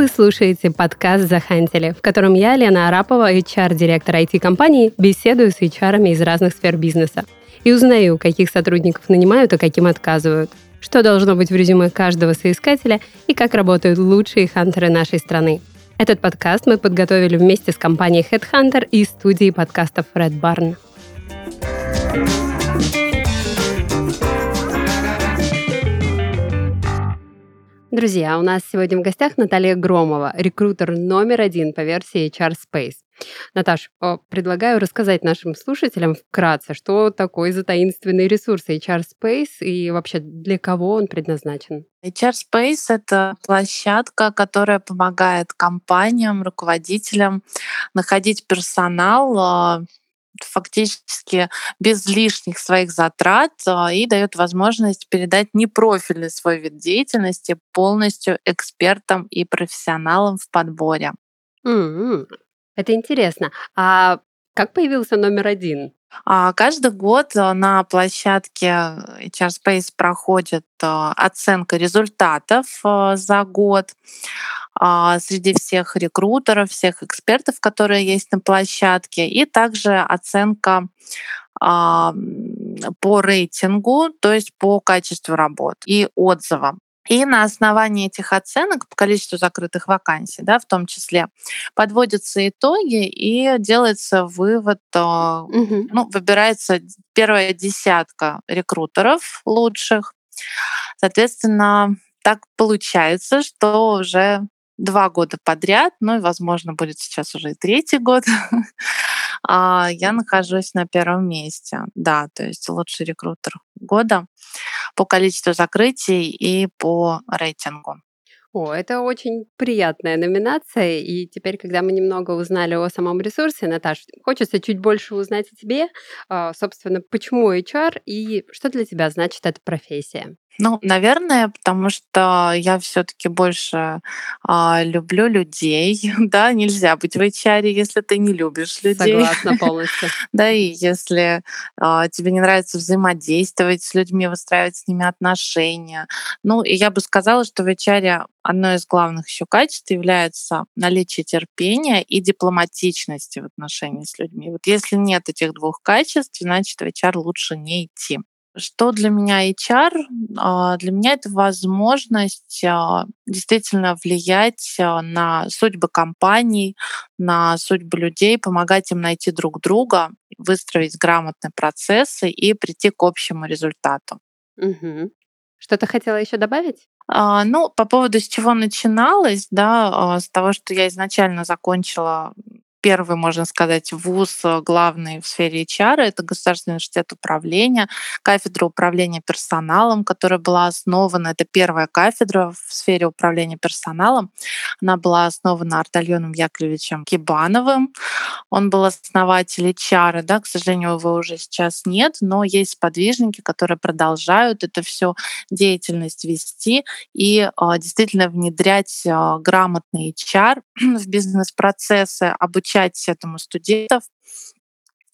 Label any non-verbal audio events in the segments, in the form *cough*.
Вы слушаете подкаст «Захантили», в котором я, Лена Арапова, HR-директор IT-компании, беседую с HR из разных сфер бизнеса и узнаю, каких сотрудников нанимают, а каким отказывают, что должно быть в резюме каждого соискателя и как работают лучшие хантеры нашей страны. Этот подкаст мы подготовили вместе с компанией Headhunter и студией подкастов Red Barn. Друзья, у нас сегодня в гостях Наталья Громова, рекрутер номер один по версии HR Space. Наташ, предлагаю рассказать нашим слушателям вкратце, что такое за таинственный ресурс HR Space и вообще для кого он предназначен. HR Space — это площадка, которая помогает компаниям, руководителям находить персонал а, фактически без лишних своих затрат а, и дает возможность передать непрофильный свой вид деятельности полностью экспертам и профессионалам в подборе. Mm-hmm. Это интересно. А как появился номер один? А, каждый год а, на площадке HR Space проходит оценка результатов за год. А, среди всех рекрутеров, всех экспертов, которые есть на площадке, и также оценка а, по рейтингу, то есть по качеству работ и отзывам. И на основании этих оценок по количеству закрытых вакансий, да, в том числе, подводятся итоги и делается вывод, угу. ну, выбирается первая десятка рекрутеров лучших. Соответственно, так получается, что уже два года подряд, ну и, возможно, будет сейчас уже и третий год, *laughs* а, я нахожусь на первом месте. Да, то есть лучший рекрутер года по количеству закрытий и по рейтингу. О, это очень приятная номинация. И теперь, когда мы немного узнали о самом ресурсе, Наташ, хочется чуть больше узнать о тебе. А, собственно, почему HR и что для тебя значит эта профессия? Ну, наверное, потому что я все-таки больше а, люблю людей. *laughs* Да, нельзя быть в HR, если ты не любишь людей. Согласна полностью. *laughs* да, и если а, тебе не нравится взаимодействовать с людьми, выстраивать с ними отношения. Ну, и я бы сказала, что в HR одно из главных еще качеств является наличие терпения и дипломатичности в отношении с людьми. Вот если нет этих двух качеств, значит в HR лучше не идти. Что для меня HR? А, для меня это возможность а, действительно влиять а, на судьбы компаний, на судьбы людей, помогать им найти друг друга, выстроить грамотные процессы и прийти к общему результату. Угу. Что-то хотела еще добавить? Ну, по поводу с чего начиналось, да, с того, что я изначально закончила первый, можно сказать, вуз э, главный в сфере HR. Это Государственный университет управления, кафедра управления персоналом, которая была основана. Это первая кафедра в сфере управления персоналом. Она была основана Артальоном Яковлевичем Кибановым. Он был основатель HR. Да, к сожалению, его уже сейчас нет, но есть подвижники, которые продолжают это все деятельность вести и а, действительно внедрять а, грамотный HR *clears throat* в бизнес-процессы, обучать обучать этому студентов.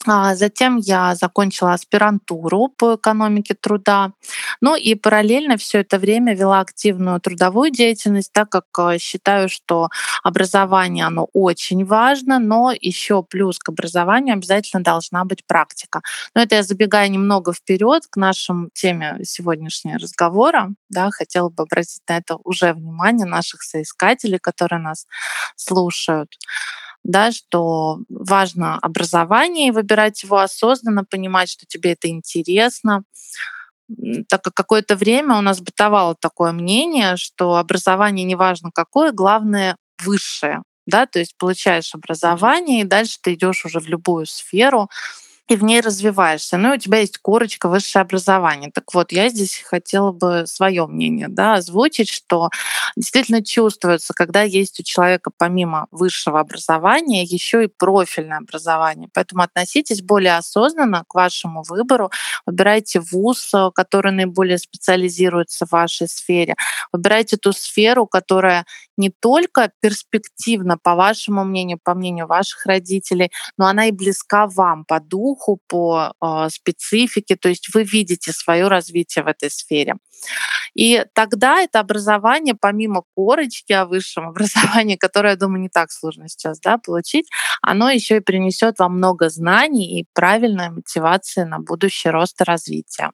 А затем я закончила аспирантуру по экономике труда. Ну и параллельно все это время вела активную трудовую деятельность, так как э, считаю, что образование оно очень важно, но еще плюс к образованию обязательно должна быть практика. Но это я забегаю немного вперед к нашим теме сегодняшнего разговора. Да, хотела бы обратить на это уже внимание наших соискателей, которые нас слушают да, что важно образование и выбирать его осознанно, понимать, что тебе это интересно. Так как какое-то время у нас бытовало такое мнение, что образование не важно какое, главное высшее. Да, то есть получаешь образование, и дальше ты идешь уже в любую сферу, и в ней развиваешься. Ну, и у тебя есть корочка высшее образование. Так вот, я здесь хотела бы свое мнение да, озвучить, что действительно чувствуется, когда есть у человека помимо высшего образования еще и профильное образование. Поэтому относитесь более осознанно к вашему выбору. Выбирайте вуз, который наиболее специализируется в вашей сфере. Выбирайте ту сферу, которая не только перспективна, по вашему мнению, по мнению ваших родителей, но она и близка вам по духу, духу, по э, специфике, то есть вы видите свое развитие в этой сфере. И тогда это образование, помимо корочки о высшем *laughs* образовании, которое, я думаю, не так сложно сейчас да, получить, оно еще и принесет вам много знаний и правильной мотивации на будущий рост и развитие.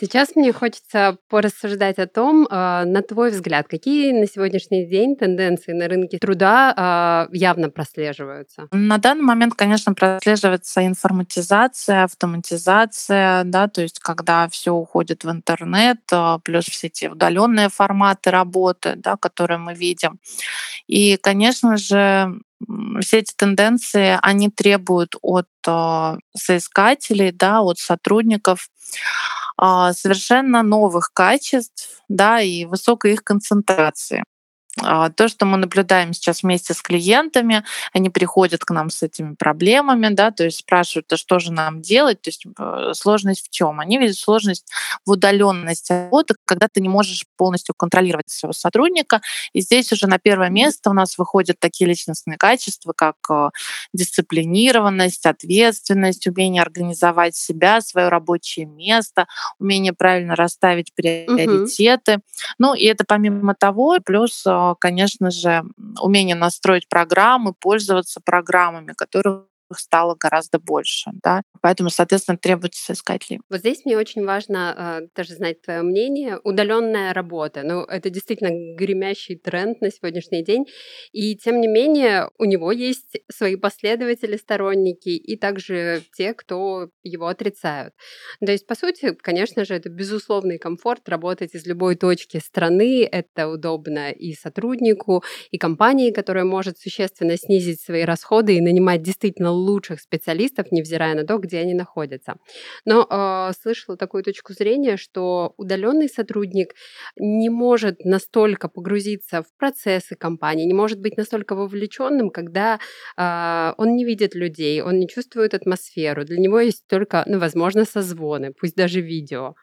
Сейчас мне хочется порассуждать о том, а, на твой взгляд, какие на сегодняшний день тенденции на рынке труда а, явно прослеживаются? На данный момент, конечно, прослеживается информатизация, автоматизация, да, то есть когда все уходит в интернет, а, плюс все эти удаленные форматы работы, да, которые мы видим. И, конечно же, все эти тенденции, они требуют от соискателей, да, от сотрудников совершенно новых качеств да, и высокой их концентрации. А, то, что мы наблюдаем сейчас вместе с клиентами, они приходят к нам с этими проблемами, да, то есть спрашивают, а что же нам делать, то есть э, сложность в чем? Они видят сложность в удаленности работы, когда ты не можешь полностью контролировать своего сотрудника. И здесь уже на первое место у нас выходят такие личностные качества, как э, дисциплинированность, ответственность, умение организовать себя, свое рабочее место, умение правильно расставить приоритеты. Угу. Ну и это помимо того, плюс э, конечно же, умение настроить программы, пользоваться программами, которые стало гораздо больше, да, поэтому, соответственно, требуется соискателей. Вот здесь мне очень важно э, тоже знать твое мнение. Удаленная работа, ну, это действительно гремящий тренд на сегодняшний день, и тем не менее у него есть свои последователи, сторонники, и также те, кто его отрицают. То есть, по сути, конечно же, это безусловный комфорт работать из любой точки страны, это удобно и сотруднику, и компании, которая может существенно снизить свои расходы и нанимать действительно лучших специалистов, невзирая на то, где они находятся. Но э, слышала такую точку зрения, что удаленный сотрудник не может настолько погрузиться в процессы компании, не может быть настолько вовлеченным, когда э, он не видит людей, он не чувствует атмосферу. Для него есть только, ну, возможно, созвоны, пусть даже видео.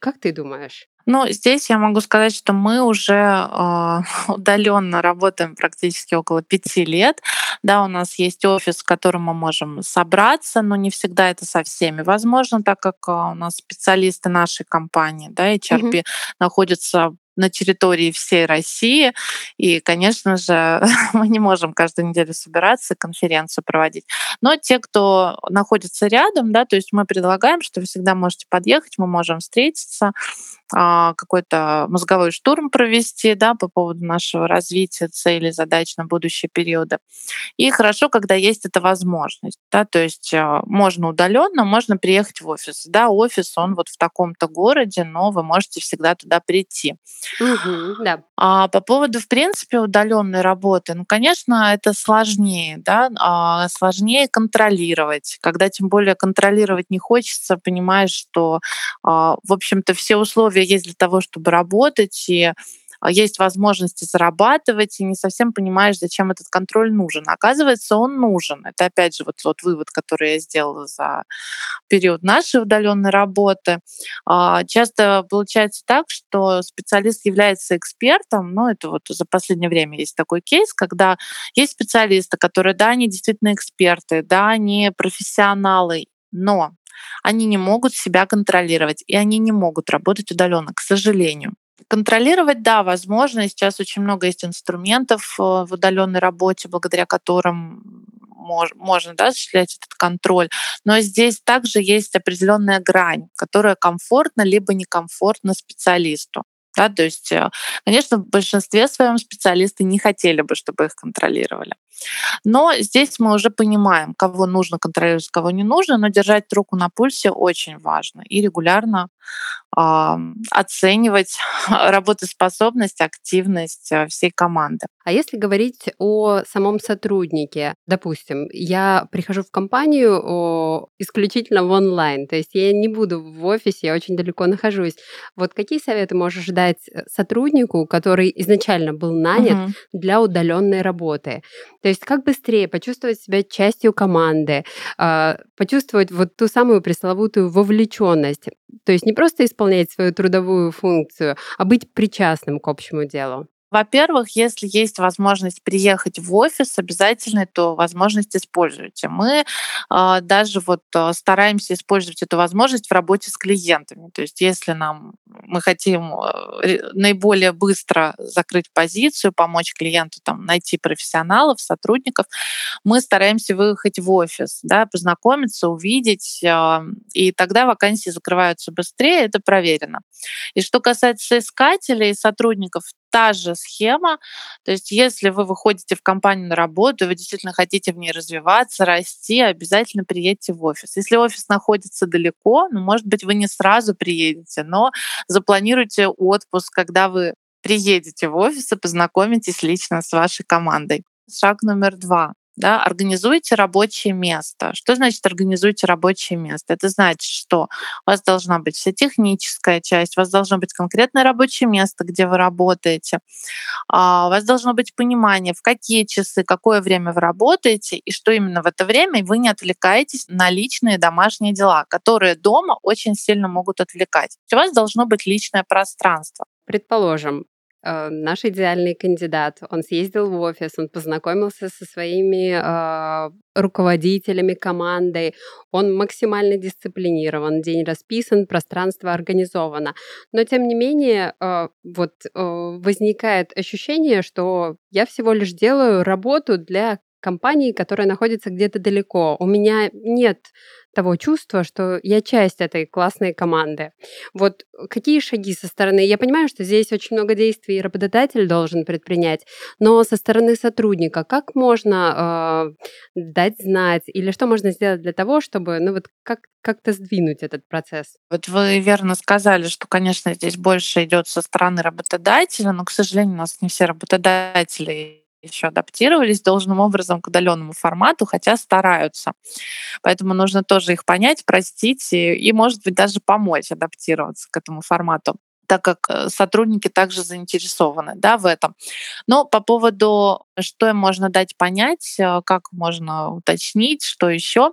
Как ты думаешь? Ну, здесь я могу сказать, что мы уже э, *laughs* удаленно работаем практически около пяти лет. Да, у нас есть офис, в котором мы можем собраться, но не всегда это со всеми возможно, так как у нас специалисты нашей компании, да, HRP, mm-hmm. находятся на территории всей России. И, конечно же, *laughs* мы не можем каждую неделю собираться, конференцию проводить. Но те, кто находится рядом, да, то есть мы предлагаем, что вы всегда можете подъехать, мы можем встретиться, а, какой-то мозговой штурм провести да, по поводу нашего развития, целей, задач на будущие периоды. И хорошо, когда есть эта возможность. Да, то есть а, можно удаленно, можно приехать в офис. Да, офис, он вот в таком-то городе, но вы можете всегда туда прийти. Угу, да. А по поводу, в принципе, удаленной работы, ну, конечно, это сложнее, да, а, сложнее контролировать. Когда тем более контролировать не хочется, понимаешь, что, в общем-то, все условия условия есть для того, чтобы работать, и а, есть возможности зарабатывать, и не совсем понимаешь, зачем этот контроль нужен. Оказывается, он нужен. Это опять же вот тот вывод, который я сделала за период нашей удаленной работы. А, часто получается так, что специалист является экспертом, но это вот за последнее время есть такой кейс, когда есть специалисты, которые, да, они действительно эксперты, да, они профессионалы, но они не могут себя контролировать, и они не могут работать удаленно, к сожалению. Контролировать, да, возможно. Сейчас очень много есть инструментов э, в удаленной работе, благодаря которым можно да, осуществлять этот контроль. Но здесь также есть определенная грань, которая комфортна либо некомфортна специалисту. Да, то есть, э, конечно, в большинстве своем специалисты не хотели бы, чтобы их контролировали. Но здесь мы уже понимаем, кого нужно контролировать, кого не нужно, но держать руку на пульсе очень важно и регулярно оценивать *laughs* работоспособность, активность э, всей команды. А если говорить о самом сотруднике, допустим, я прихожу в компанию исключительно в онлайн, то есть я не буду в офисе, я очень далеко нахожусь. Вот какие советы можешь дать э, сотруднику, который изначально был нанят угу. для удаленной работы? То есть как быстрее почувствовать себя частью команды, а, почувствовать вот ту самую пресловутую вовлеченность. То есть не просто исполнять свою трудовую функцию, а быть причастным к общему делу. Во-первых, если есть возможность приехать в офис, обязательно эту возможность используйте. Мы э, даже вот э, стараемся использовать эту возможность в работе с клиентами. То есть если нам мы хотим э, наиболее быстро закрыть позицию, помочь клиенту там, найти профессионалов, сотрудников, мы стараемся выехать в офис, да, познакомиться, увидеть, э, и тогда вакансии закрываются быстрее, это проверено. И что касается искателей и сотрудников, та же схема. То есть если вы выходите в компанию на работу, вы действительно хотите в ней развиваться, расти, обязательно приедьте в офис. Если офис находится далеко, ну, может быть, вы не сразу приедете, но запланируйте отпуск, когда вы приедете в офис и познакомитесь лично с вашей командой. Шаг номер два да, организуйте рабочее место. Что значит организуйте рабочее место? Это значит, что у вас должна быть вся техническая часть, у вас должно быть конкретное рабочее место, где вы работаете, а, у вас должно быть понимание, в какие часы, какое время вы работаете, и что именно в это время вы не отвлекаетесь на личные домашние дела, которые дома очень сильно могут отвлекать. У вас должно быть личное пространство. Предположим, э, наш идеальный кандидат. Он съездил в офис, он познакомился со своими э, руководителями командой, он максимально дисциплинирован, день расписан, пространство организовано. Но тем не менее, э, вот э, возникает ощущение, что я всего лишь делаю работу для компании, которая находится где-то далеко. У меня нет того чувства, что я часть этой классной команды. Вот какие шаги со стороны? Я понимаю, что здесь очень много действий работодатель должен предпринять, но со стороны сотрудника как можно э, дать знать или что можно сделать для того, чтобы, ну вот как как-то сдвинуть этот процесс? Вот вы верно сказали, что, конечно, здесь больше идет со стороны работодателя, но, к сожалению, у нас не все работодатели еще адаптировались должным образом к удаленному формату, хотя стараются. Поэтому нужно тоже их понять, простить и, и может быть, даже помочь адаптироваться к этому формату так как э, сотрудники также заинтересованы да, в этом. Но по поводу, что им можно дать понять, э, как можно уточнить, что еще,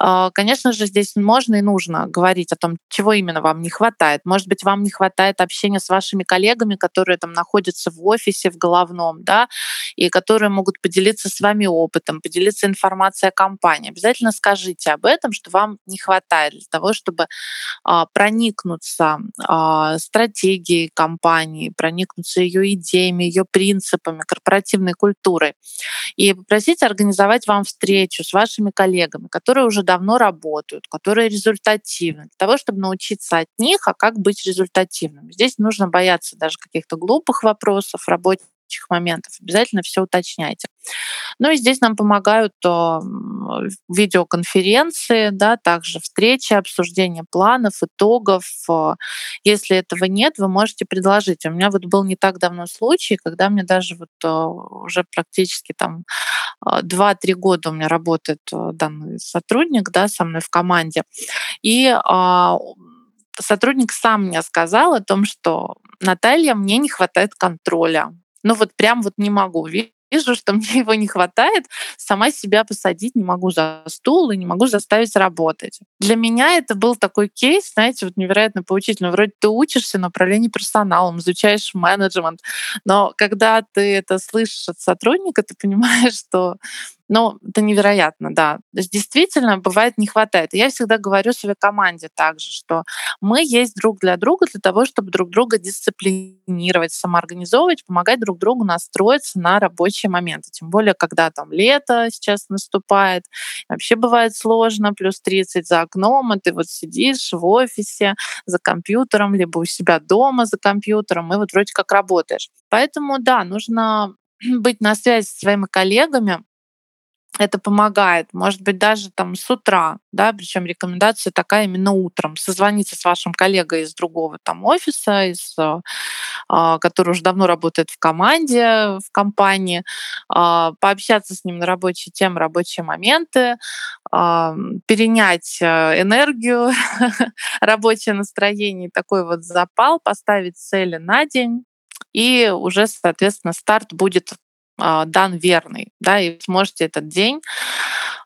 э, конечно же, здесь можно и нужно говорить о том, чего именно вам не хватает. Может быть, вам не хватает общения с вашими коллегами, которые там находятся в офисе, в головном, да, и которые могут поделиться с вами опытом, поделиться информацией о компании. Обязательно скажите об этом, что вам не хватает для того, чтобы а, проникнуться а, стратегией компании, проникнуться ее идеями, ее принципами, корпоративной культурой. И попросить организовать вам встречу с вашими коллегами, которые уже давно работают, которые результативны, для того, чтобы научиться от них, а как быть результативным. Здесь нужно бояться даже каких-то глупых вопросов, рабочих моментов. Обязательно все уточняйте. Ну и здесь нам помогают э, видеоконференции, да, также встречи, обсуждение планов, итогов. Э, если этого нет, вы можете предложить. У меня вот был не так давно случай, когда мне даже вот э, уже практически там 2-3 года у меня работает данный сотрудник да, со мной в команде. И а, сотрудник сам мне сказал о том, что Наталья, мне не хватает контроля. Ну вот прям вот не могу вижу, что мне его не хватает, сама себя посадить не могу за стул и не могу заставить работать. Для меня это был такой кейс, знаете, вот невероятно поучительный. Вроде ты учишься на управлении персоналом, изучаешь менеджмент, но когда ты это слышишь от сотрудника, ты понимаешь, что ну, это невероятно, да. То есть действительно бывает не хватает. И я всегда говорю своей команде также, что мы есть друг для друга для того, чтобы друг друга дисциплинировать, самоорганизовывать, помогать друг другу настроиться на рабочие моменты. Тем более, когда там лето сейчас наступает, вообще бывает сложно, плюс 30 за окном, и ты вот сидишь в офисе за компьютером, либо у себя дома за компьютером, и вот вроде как работаешь. Поэтому, да, нужно *clears throat* быть на связи со своими коллегами, это помогает. Может быть, даже там с утра, да, причем рекомендация такая именно утром. Созвониться с вашим коллегой из другого там офиса, из, а, который уже давно работает в команде, в компании, а, пообщаться с ним на рабочие темы, рабочие моменты, а, перенять энергию, *laughs* рабочее настроение, такой вот запал, поставить цели на день, и уже, соответственно, старт будет а, дан верный, да, и сможете этот день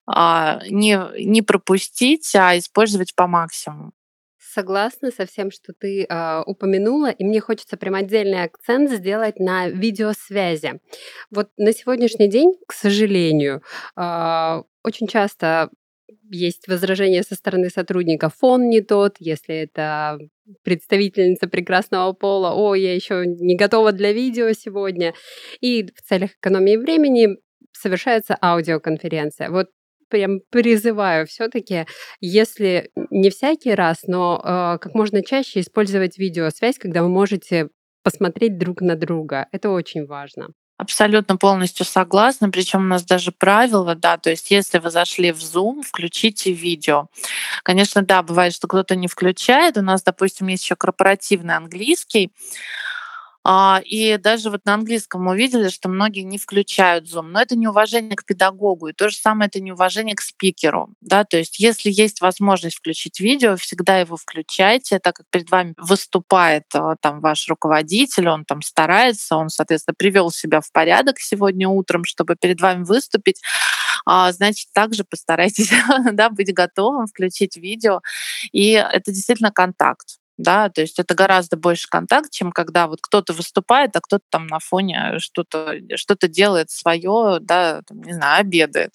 а, не, не пропустить, а использовать по максимуму. согласна со всем, что ты э, упомянула, и мне хочется прям отдельный акцент сделать на видеосвязи. Вот на сегодняшний день, к сожалению, э, очень часто есть возражения со стороны сотрудника, фон не тот, если это представительница прекрасного пола, о, я еще не готова для видео сегодня. И в целях экономии времени совершается аудиоконференция. Вот прям призываю все-таки, если не всякий раз, но э, как можно чаще использовать видеосвязь, когда вы можете посмотреть друг на друга. Это очень важно. Абсолютно полностью согласна. Причем у нас даже правило, да, то есть если вы зашли в Zoom, включите видео. Конечно, да, бывает, что кто-то не включает. У нас, допустим, есть еще корпоративный английский. А, и даже вот на английском мы увидели, что многие не включают Zoom. Но это неуважение к педагогу. И то же самое это неуважение к спикеру. Да? То есть если есть возможность включить видео, всегда его включайте, так как перед вами выступает а, там ваш руководитель, он там старается, он, соответственно, привел себя в порядок сегодня утром, чтобы перед вами выступить. А, значит, также постарайтесь *laughs* да, быть готовым, включить видео. И это действительно контакт да, то есть это гораздо больше контакт, чем когда вот кто-то выступает, а кто-то там на фоне что-то что делает свое, да, там, не знаю, обедает.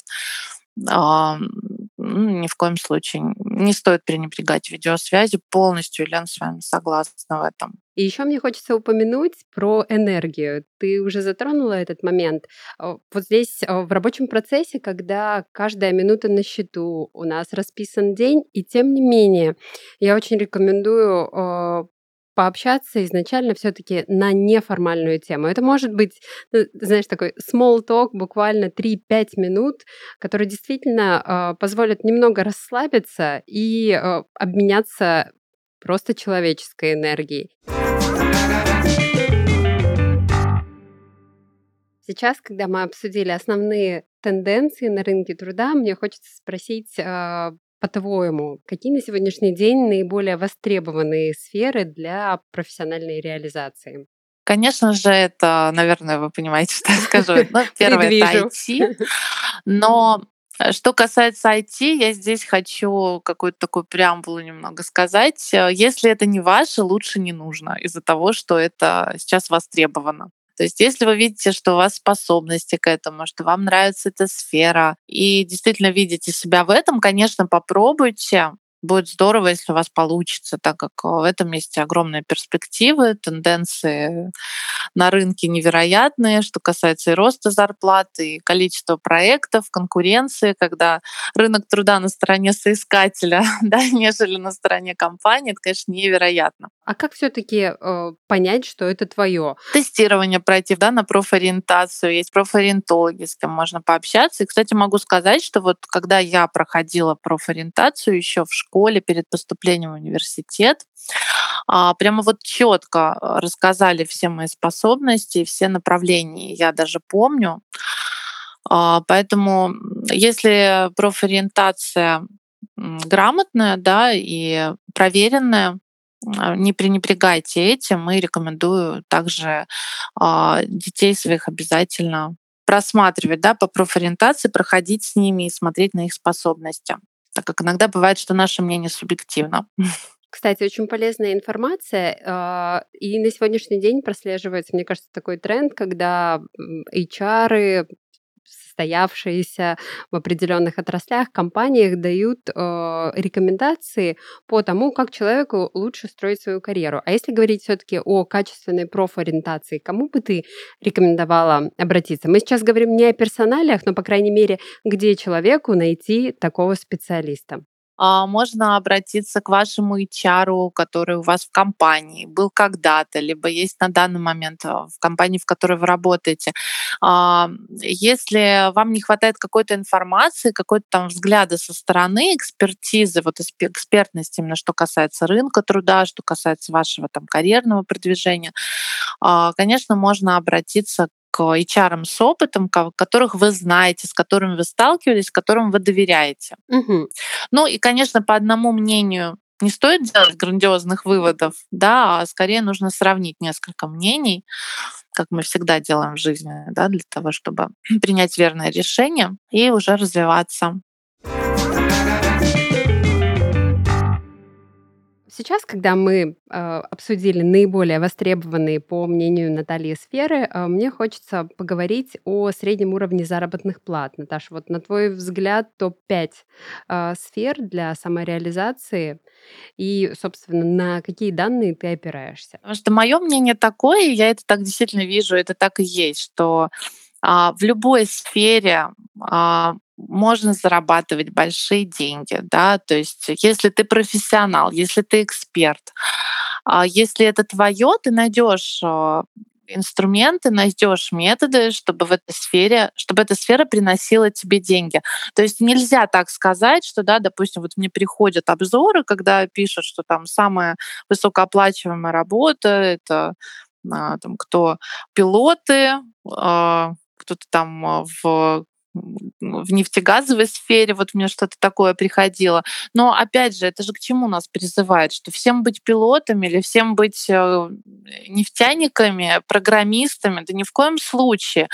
Ну, ни в коем случае не стоит пренебрегать видеосвязи полностью. Лен с вами согласна в этом. И еще мне хочется упомянуть про энергию. Ты уже затронула этот момент. Вот здесь в рабочем процессе, когда каждая минута на счету, у нас расписан день, и тем не менее, я очень рекомендую пообщаться изначально все-таки на неформальную тему. Это может быть, ну, знаешь, такой small talk, буквально 3-5 минут, который действительно э, позволит немного расслабиться и э, обменяться просто человеческой энергией. Сейчас, когда мы обсудили основные тенденции на рынке труда, мне хочется спросить э, по-твоему, какие на сегодняшний день наиболее востребованные сферы для профессиональной реализации? Конечно же, это, наверное, вы понимаете, *laughs* что я скажу. Ну, *laughs* первое — это IT. *laughs* Но э, что касается IT, я здесь хочу какую-то такую преамбулу немного сказать. Э, если это не ваше, лучше не нужно из-за того, что это сейчас востребовано. То есть если вы видите, что у вас способности к этому, что вам нравится эта сфера, и действительно видите себя в этом, конечно, попробуйте. Будет здорово, если у вас получится, так как в этом есть огромные перспективы, тенденции на рынке невероятные, что касается и роста зарплаты, и количества проектов, конкуренции, когда рынок труда на стороне соискателя, *laughs* да, нежели на стороне компании, это, конечно, невероятно. А как все-таки э, понять, что это твое? Тестирование пройти, да, на профориентацию. Есть профориентологи, с кем можно пообщаться. И, кстати, могу сказать, что вот когда я проходила профориентацию еще в школе перед поступлением в университет, а, прямо вот четко рассказали все мои способности, все направления. Я даже помню. А, поэтому если профориентация грамотная, да, и проверенная, а, не пренебрегайте этим и рекомендую также а, детей своих обязательно просматривать да, по профориентации, проходить с ними и смотреть на их способности. Так как иногда бывает, что наше мнение субъективно. Кстати, очень полезная информация. А, и на сегодняшний день прослеживается, мне кажется, такой тренд, когда HR, состоявшиеся в определенных отраслях, компаниях дают э, рекомендации по тому, как человеку лучше строить свою карьеру. А если говорить все-таки о качественной профориентации, кому бы ты рекомендовала обратиться? Мы сейчас говорим не о персоналиях, но, по крайней мере, где человеку найти такого специалиста? А, можно обратиться к вашему HR, который у вас в компании был когда-то, либо есть на данный момент а, в компании, в которой вы работаете. А, если вам не хватает какой-то информации, какой-то там взгляда со стороны, экспертизы, вот экспертности именно что касается рынка труда, что касается вашего там карьерного продвижения, конечно, можно обратиться к HR с опытом, которых вы знаете, с которыми вы сталкивались, которым вы доверяете. Угу. Ну и, конечно, по одному мнению не стоит делать грандиозных выводов, да, а скорее нужно сравнить несколько мнений, как мы всегда делаем в жизни, да, для того, чтобы *clears throat* принять верное решение и уже развиваться. Сейчас, когда мы э, обсудили наиболее востребованные, по мнению Натальи, сферы, э, мне хочется поговорить о среднем уровне заработных плат. Наташа, вот на твой взгляд топ-5 э, сфер для самореализации и, собственно, на какие данные ты опираешься? Потому что мое мнение такое, я это так действительно вижу, это так и есть, что а, в любой сфере а, можно зарабатывать большие деньги, да, то есть если ты профессионал, если ты эксперт, а если это твое, ты найдешь а, инструменты, найдешь методы, чтобы в этой сфере, чтобы эта сфера приносила тебе деньги. То есть нельзя так сказать, что, да, допустим, вот мне приходят обзоры, когда пишут, что там самая высокооплачиваемая работа это а, там, кто пилоты, кто-то там в в нефтегазовой сфере, вот мне что-то такое приходило. Но опять же, это же к чему нас призывает? Что всем быть пилотами или всем быть э, нефтяниками, программистами? Да ни в коем случае.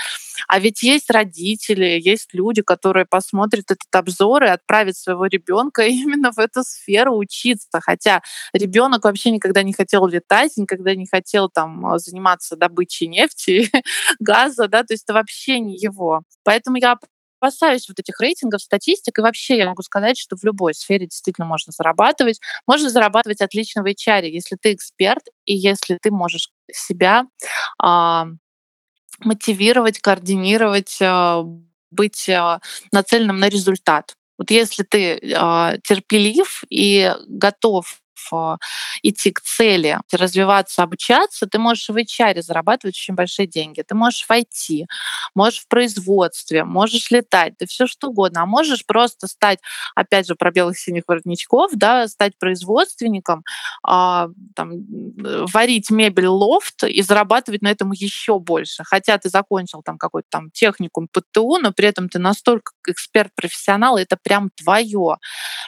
А ведь есть родители, есть люди, которые посмотрят этот обзор и отправят своего ребенка *laughs* именно в эту сферу учиться. Хотя ребенок вообще никогда не хотел летать, никогда не хотел там заниматься добычей нефти, *laughs* газа, да, то есть это вообще не его. Поэтому я опасаюсь вот этих рейтингов, статистик, и вообще я могу сказать, что в любой сфере действительно можно зарабатывать. Можно зарабатывать отлично в HR, если ты эксперт и если ты можешь себя а, мотивировать, координировать, а, быть а, нацеленным на результат. Вот если ты а, терпелив и готов идти к цели, развиваться, обучаться, ты можешь в HR зарабатывать очень большие деньги. Ты можешь в IT, можешь в производстве, можешь летать, ты все что угодно. А можешь просто стать, опять же, про белых синих воротничков, да, стать производственником, а, там, варить мебель лофт и зарабатывать на этом еще больше. Хотя ты закончил там какой-то там техникум ПТУ, но при этом ты настолько эксперт-профессионал, это прям твое.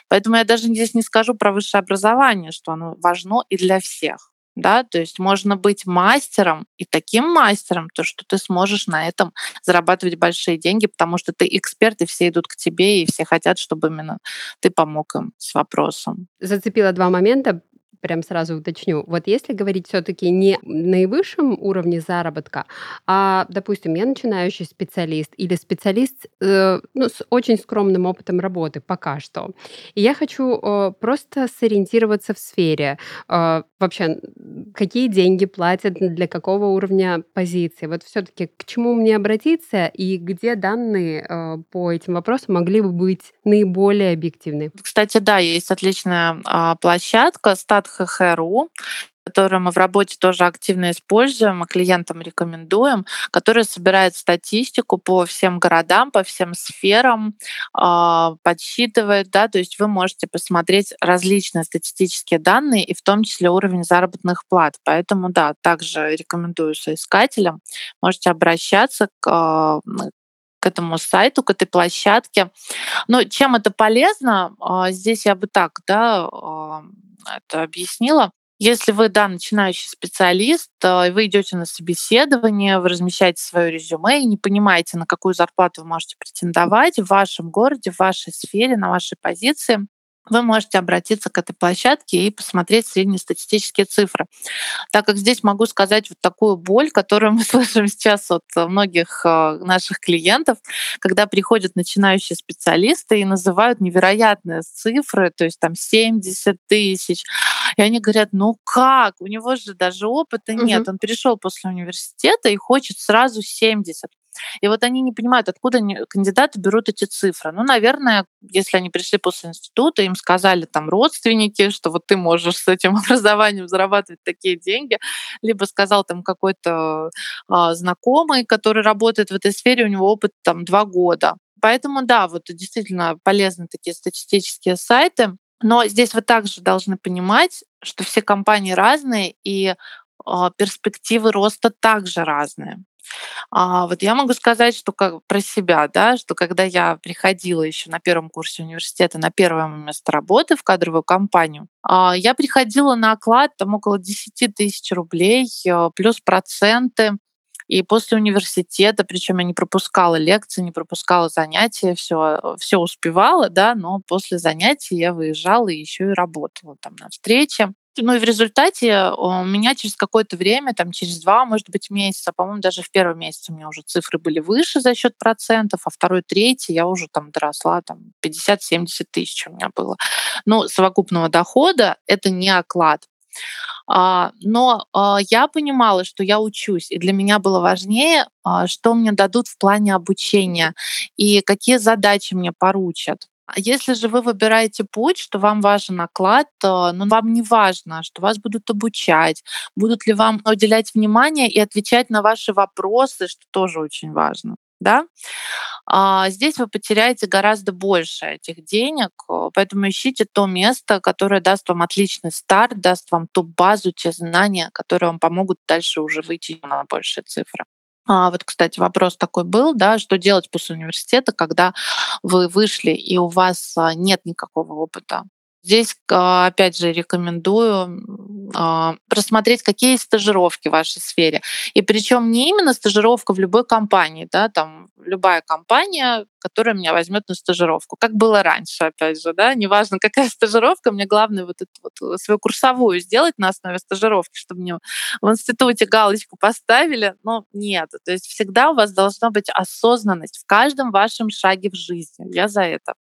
Поэтому я даже здесь не скажу про высшее образование, что оно важно и для всех. Да, то есть можно быть мастером и таким мастером, то что ты сможешь на этом зарабатывать большие деньги, потому что ты эксперт, и все идут к тебе, и все хотят, чтобы именно ты помог им с вопросом. Зацепила два момента прям сразу уточню. Вот если говорить все-таки не наивысшем уровне заработка, а, допустим, я начинающий специалист или специалист э, ну, с очень скромным опытом работы пока что, и я хочу э, просто сориентироваться в сфере, э, вообще, какие деньги платят, для какого уровня позиции. Вот все-таки к чему мне обратиться и где данные э, по этим вопросам могли бы быть наиболее объективны? Кстати, да, есть отличная а, площадка StatHR.ru, которую мы в работе тоже активно используем и клиентам рекомендуем, которая собирает статистику по всем городам, по всем сферам, а, подсчитывает, да, то есть вы можете посмотреть различные статистические данные и в том числе уровень заработных плат. Поэтому, да, также рекомендую соискателям, можете обращаться к а, к этому сайту, к этой площадке. Но чем это полезно, а, здесь я бы так да, это объяснила. Если вы, да, начинающий специалист, э, вы идете на собеседование, вы размещаете свое резюме и не понимаете, на какую зарплату вы можете претендовать в вашем городе, в вашей сфере, на вашей позиции, вы можете обратиться к этой площадке и посмотреть среднестатистические цифры. Так как здесь могу сказать вот такую боль, которую мы *laughs* слышим сейчас от многих э, наших клиентов, когда приходят начинающие специалисты и называют невероятные цифры, то есть там 70 тысяч. И они говорят, ну как? У него же даже опыта нет. Угу. Он перешел после университета и хочет сразу 70. И вот они не понимают, откуда кандидаты берут эти цифры. Ну, наверное, если они пришли после института, им сказали там родственники, что вот ты можешь с этим *laughs* образованием зарабатывать такие деньги, либо сказал там какой-то а, знакомый, который работает в этой сфере, у него опыт там два года. Поэтому да, вот действительно полезны такие статистические сайты. Но здесь вы также должны понимать, что все компании разные, и перспективы роста также разные. А, вот я могу сказать, что как, про себя, да, что когда я приходила еще на первом курсе университета на первое место работы в кадровую компанию, а, я приходила на оклад там около 10 тысяч рублей а, плюс проценты. И после университета, причем я не пропускала лекции, не пропускала занятия, все, все успевала, да, но после занятий я выезжала и еще и работала там на встрече. Ну и в результате у меня через какое-то время, там через два, может быть, месяца, по-моему, даже в первом месяце у меня уже цифры были выше за счет процентов, а второй, третий я уже там доросла, там 50-70 тысяч у меня было. Ну, совокупного дохода это не оклад. А, но а, я понимала, что я учусь, и для меня было важнее, а, что мне дадут в плане обучения и какие задачи мне поручат. А если же вы выбираете путь, что вам важен оклад, то ну, вам не важно, что вас будут обучать, будут ли вам уделять внимание и отвечать на ваши вопросы, что тоже очень важно. Да? А здесь вы потеряете гораздо больше этих денег, поэтому ищите то место, которое даст вам отличный старт, даст вам ту базу, те знания, которые вам помогут дальше уже выйти на большие цифры. А вот, кстати, вопрос такой был, да, что делать после университета, когда вы вышли и у вас а, нет никакого опыта. Здесь, опять же, рекомендую а, просмотреть, какие есть стажировки в вашей сфере. И причем не именно стажировка в любой компании, да, там любая компания, которая меня возьмет на стажировку. Как было раньше, опять же, да, неважно, *laughs* какая стажировка, мне главное вот эту вот свою курсовую сделать на основе стажировки, чтобы мне в институте галочку поставили. Но нет, то есть всегда у вас должна быть осознанность в каждом вашем шаге в жизни. Я за это.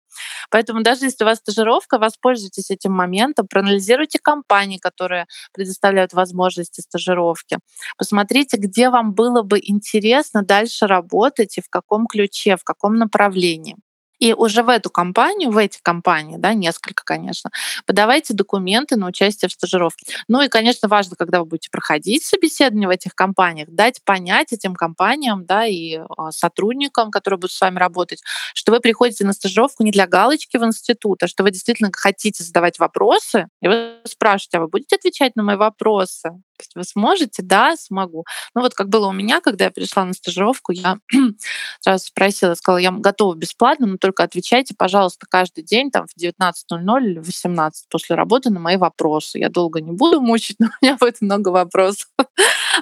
Поэтому даже если у вас стажировка, воспользуйтесь этим моментом, проанализируйте компании, которые предоставляют возможности стажировки. Посмотрите, где вам было бы интересно дальше работать и в каком ключе, в каком направлении. И уже в эту компанию, в эти компании, да, несколько, конечно, подавайте документы на участие в стажировке. Ну и, конечно, важно, когда вы будете проходить собеседование в этих компаниях, дать понять этим компаниям, да, и а, сотрудникам, которые будут с вами работать, что вы приходите на стажировку не для галочки в институт, а что вы действительно хотите задавать вопросы, и вы спрашиваете, а вы будете отвечать на мои вопросы? вы сможете? Да, смогу. Ну вот как было у меня, когда я пришла на стажировку, я *clears throat* сразу спросила, сказала, я готова бесплатно, но только отвечайте, пожалуйста, каждый день там в 19.00 или в 18 после работы на мои вопросы. Я долго не буду мучить, *laughs* но у меня будет много вопросов. *laughs*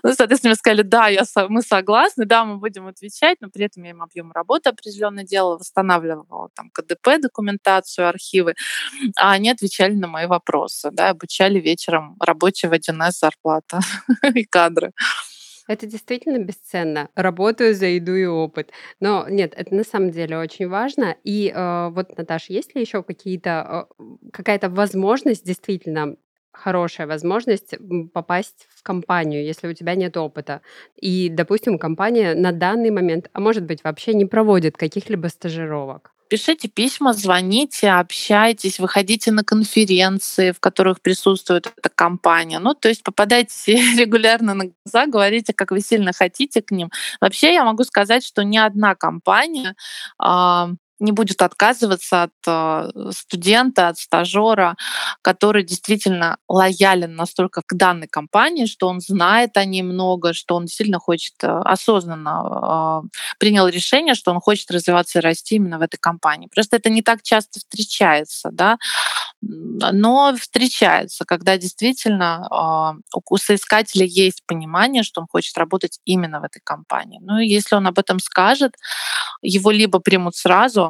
Ну, соответственно, мне сказали, да, я, мы согласны, да, мы будем отвечать, но при этом я им объем работы определенно делала, восстанавливала там КДП, документацию, архивы, а они отвечали на мои вопросы, да, обучали вечером работе в 1С зарплата *laughs* и кадры. Это действительно бесценно. Работаю за еду и опыт. Но нет, это на самом деле очень важно. И э, вот, Наташа, есть ли еще какие-то э, какая-то возможность действительно хорошая возможность попасть в компанию, если у тебя нет опыта. И, допустим, компания на данный момент, а может быть, вообще не проводит каких-либо стажировок. Пишите письма, звоните, общайтесь, выходите на конференции, в которых присутствует эта компания. Ну, то есть попадайте *laughs* регулярно на глаза, говорите, как вы сильно хотите к ним. Вообще я могу сказать, что ни одна компания а, не будет отказываться от э, студента, от стажера, который действительно лоялен настолько к данной компании, что он знает о ней много, что он сильно хочет э, осознанно э, принял решение, что он хочет развиваться и расти именно в этой компании. Просто это не так часто встречается, да, но встречается, когда действительно у соискателя есть понимание, что он хочет работать именно в этой компании. Ну и если он об этом скажет, его либо примут сразу,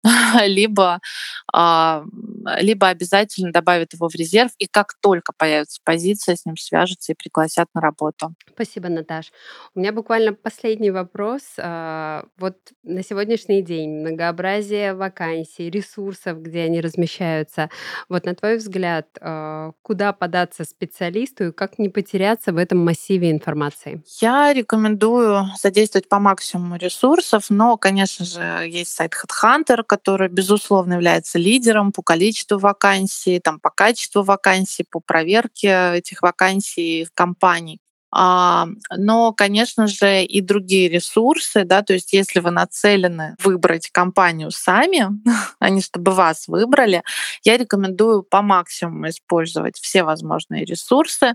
*laughs* либо, а, либо обязательно добавят его в резерв, и как только появится позиция, с ним свяжутся и пригласят на работу. Спасибо, Наташ. У меня буквально последний вопрос. А, вот на сегодняшний день многообразие вакансий, ресурсов, где они размещаются. Вот на твой взгляд, а, куда податься специалисту и как не потеряться в этом массиве информации? Я рекомендую задействовать по максимуму ресурсов, но, конечно же, есть сайт HeadHunter, который, безусловно, является лидером по количеству вакансий, там, по качеству вакансий, по проверке этих вакансий компаний. А, но, конечно же, и другие ресурсы, да, то есть если вы нацелены выбрать компанию сами, *laughs* а не чтобы вас выбрали, я рекомендую по максимуму использовать все возможные ресурсы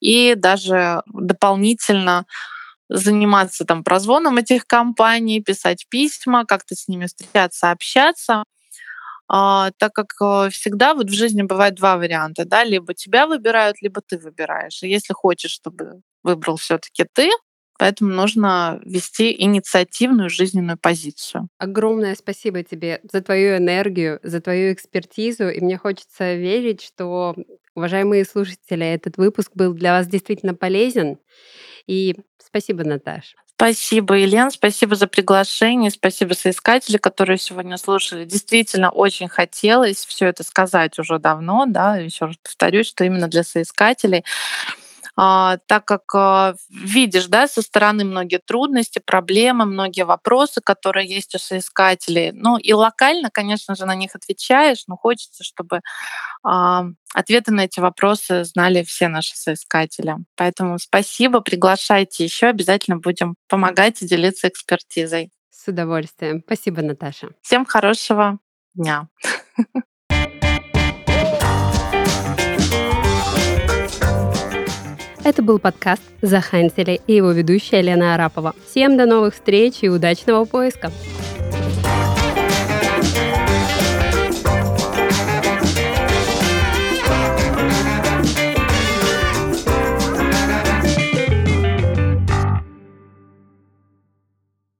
и даже дополнительно заниматься там прозвоном этих компаний, писать письма, как-то с ними встречаться, общаться. А, так как э, всегда вот в жизни бывает два варианта, да, либо тебя выбирают, либо ты выбираешь. И если хочешь, чтобы выбрал все-таки ты, Поэтому нужно вести инициативную жизненную позицию. Огромное спасибо тебе за твою энергию, за твою экспертизу. И мне хочется верить, что Уважаемые слушатели, этот выпуск был для вас действительно полезен. И спасибо, Наташа. Спасибо, Елен, спасибо за приглашение, спасибо соискатели, которые сегодня слушали. Действительно, очень хотелось все это сказать уже давно, да, еще раз повторюсь, что именно для соискателей. А, так как а, видишь да, со стороны многие трудности, проблемы, многие вопросы, которые есть у соискателей. Ну и локально, конечно же, на них отвечаешь, но хочется, чтобы а, ответы на эти вопросы знали все наши соискатели. Поэтому спасибо, приглашайте еще, обязательно будем помогать и делиться экспертизой. С удовольствием. Спасибо, Наташа. Всем хорошего дня. *laughs* Это был подкаст «Захантили» и его ведущая Лена Арапова. Всем до новых встреч и удачного поиска!